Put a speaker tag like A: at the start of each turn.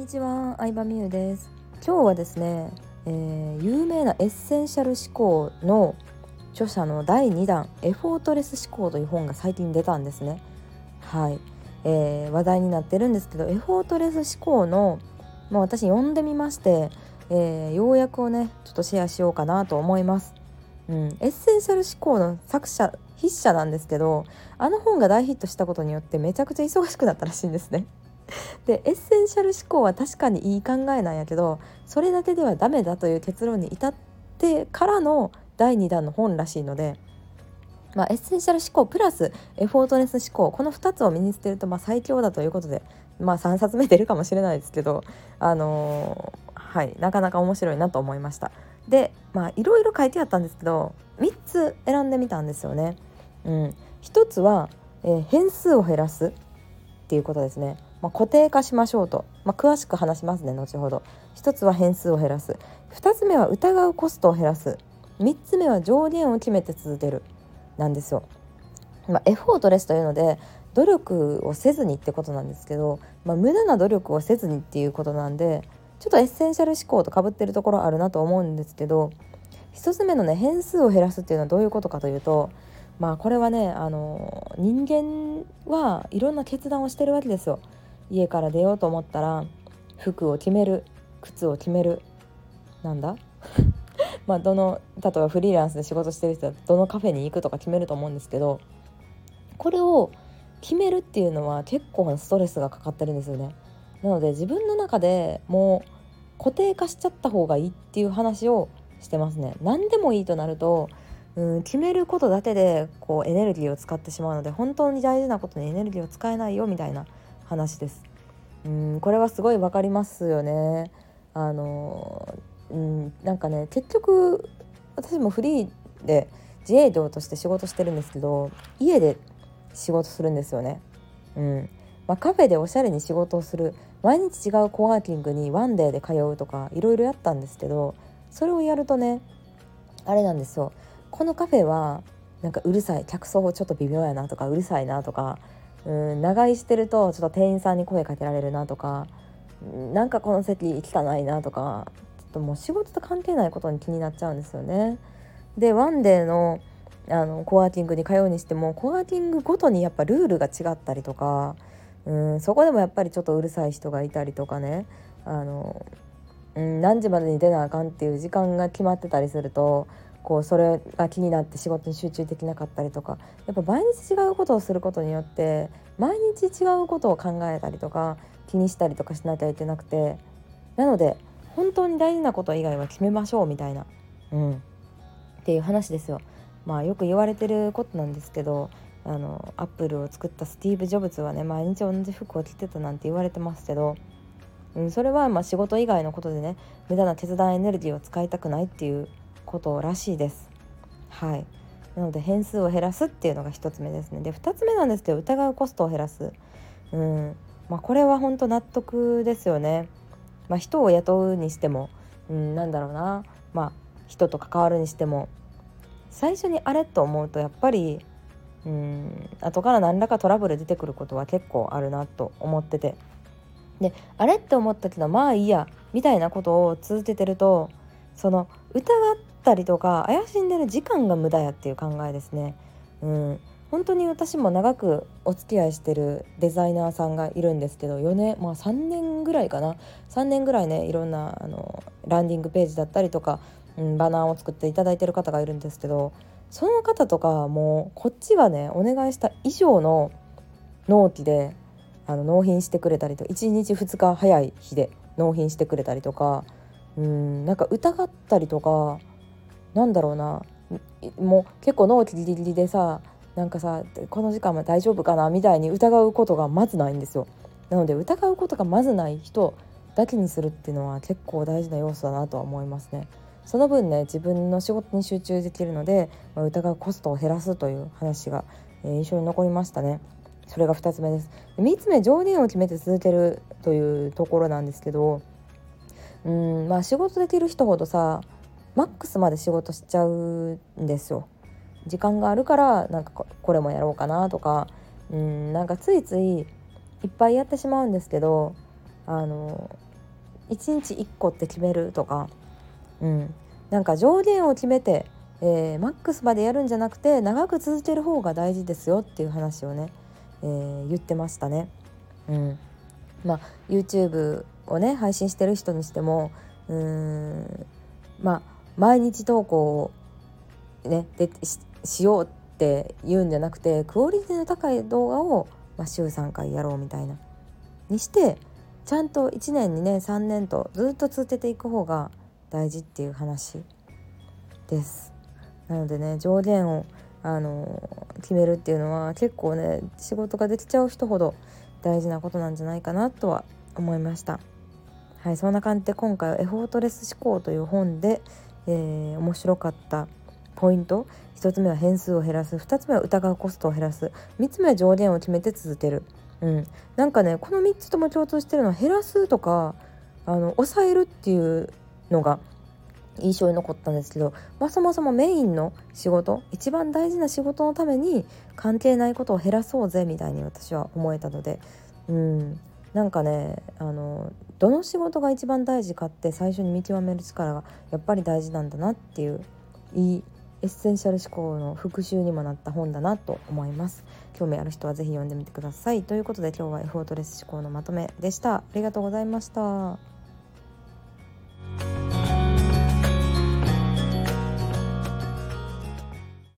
A: にちは、相葉美優です。今日はですね、えー、有名なエッセンシャル思考の著者の第2弾エフォートレス思考という本が最近出たんですね。はい、えー、話題になってるんですけどエフォートレス思考のまあ、私読んでみまして、えー、要約をねちょっとシェアしようかなと思います。うん、エッセンシャル思考の作者筆者なんですけどあの本が大ヒットしたことによってめちゃくちゃ忙しくなったらしいんですね。でエッセンシャル思考は確かにいい考えなんやけどそれだけではダメだという結論に至ってからの第2弾の本らしいので、まあ、エッセンシャル思考プラスエフォートレス思考この2つを身につけるとまあ最強だということで、まあ、3冊目出るかもしれないですけど、あのー、はい、なかなか面白いなと思いました。でまあいろいろ書いてあったんですけど3つ選んでみたんですよね。うん、1つは、えー、変数を減らすっていうことですね。まあ、固定化しましょうと、まあ、詳しく話しますね後ほど。1つは変数を減らす。2つ目は疑うコストを減らす。3つ目は上限を決めて続ける。なんですよ。まあ、エフォートレスというので努力をせずにってことなんですけど、まあ、無駄な努力をせずにっていうことなんでちょっとエッセンシャル思考とかぶってるところあるなと思うんですけど1つ目のね変数を減らすっていうのはどういうことかというとまあこれはねあの人間はいろんな決断をしてるわけですよ。家から出ようと思ったら服を決める靴を決めるなんだ？まあどの例えばフリーランスで仕事してる人はどのカフェに行くとか決めると思うんですけどこれを決めるっていうのは結構ストレスがかかってるんですよね。なので自分の中でもう固定化しちゃった方がいいっていう話をしてますね何でもいいとなるとうん決めることだけでこうエネルギーを使ってしまうので本当に大事なことにエネルギーを使えないよみたいな話です。うんこれはすごい分かりますよね。あのうんなんかね結局私もフリーで自営業として仕事してるんですけど家で仕事するんですよね。うん。まあ、カフェでおしゃれに仕事をする毎日違うコワーキングにワンデーで通うとかいろいろやったんですけどそれをやるとねあれなんですよ。このカフェはなんかうるさい客層ちょっと微妙やなとかうるさいなとかうん長居してるとちょっと店員さんに声かけられるなとかなんかこの席汚いなとかちょっともう仕事と関係ないことに気になっちゃうんですよね。でワンデーのあのコワーキングに通うにしてもコワーキングごとにやっぱルールが違ったりとかうんそこでもやっぱりちょっとうるさい人がいたりとかねあの、うん、何時までに出なあかんっていう時間が決まってたりするとこうそれが気になって仕事に集中できなかったりとかやっぱ毎日違うことをすることによって毎日違うことを考えたりとか気にしたりとかしなきゃいけなくてなので本当に大事なこと以外は決めましょうみたいな、うん、っていう話ですよ。まあよく言われてることなんですけどあのアップルを作ったスティーブ・ジョブズはね毎日同じ服を着てたなんて言われてますけど、うん、それはまあ仕事以外のことでね無駄な決断エネルギーを使いたくないっていうことらしいです。はいなので変数を減らすっていうのが1つ目ですね。で2つ目なんですけど疑うコストを減らす。うんまあ、これは本当納得ですよね。まあ、人を雇うにしても、うん、なんだろうな、まあ、人と関わるにしても最初にあれと思うとやっぱりうん後から何らかトラブル出てくることは結構あるなと思っててであれって思ったけどまあいいやみたいなことを続けてるとその疑ったりとか怪しんでる時間が無駄やっていう考えですね。うん本当に私も長くお付き合いしてるデザイナーさんがいるんですけど4年まあ3年ぐらいかな3年ぐらいねいろんなあのランディングページだったりとか、うん、バナーを作っていただいてる方がいるんですけどその方とかもうこっちがねお願いした以上の納期であの納品してくれたりと1日2日早い日で納品してくれたりとかうんなんか疑ったりとかなんだろうなもう結構納期ギリギリでさなんかさこの時間は大丈夫かなみたいに疑うことがまずないんですよ。なので疑うことがまずない人だけにするっていうのは結構大事な要素だなとは思いますね。その分ね自分の仕事に集中できるので、まあ、疑うコストを減らすという話が、えー、印象に残りましたね。それが2つ目です。3つ目上限を決めて続けるというところなんですけどうんまあ仕事できる人ほどさマックスまで仕事しちゃうんですよ。時間があるからなんかこれもやろうかなとかうんなんかついついいっぱいやってしまうんですけどあの1日1個って決めるとか、うん、なんか上限を決めて、えー、マックスまでやるんじゃなくて長く続ける方が大事ですよっていう話をね、えー、言ってましたね。うんまあ、YouTube をね配信してる人にしてもうーんまあ毎日投稿をねでしようって言うんじゃなくてクオリティの高い動画を、まあ、週3回やろうみたいなにしてちゃんと1年2年3年とずっと続けていく方が大事っていう話です。なのでね上限をあの決めるっていうのは結構ね仕事ができちゃう人ほど大事なことなんじゃないかなとは思いました。はい、そんな感じで今回は「エフォートレス思考」という本で、えー、面白かったポイント。1つ目は変数を減らす。2つ目は疑うコストを減らす。3つ目は上限を決めて続ける、うん、なんかねこの3つとも共通してるのは減らすとかあの抑えるっていうのが印象に残ったんですけど、まあ、そもそもメインの仕事一番大事な仕事のために関係ないことを減らそうぜみたいに私は思えたのでうん。なんかねあのどの仕事が一番大事かって最初に見極める力がやっぱり大事なんだなっていういいエッセンシャル思考の復習にもなった本だなと思います。興味ある人は是非読んでみてください。ということで今日はエフォートレス思考のまとめでした。ありがとうございました。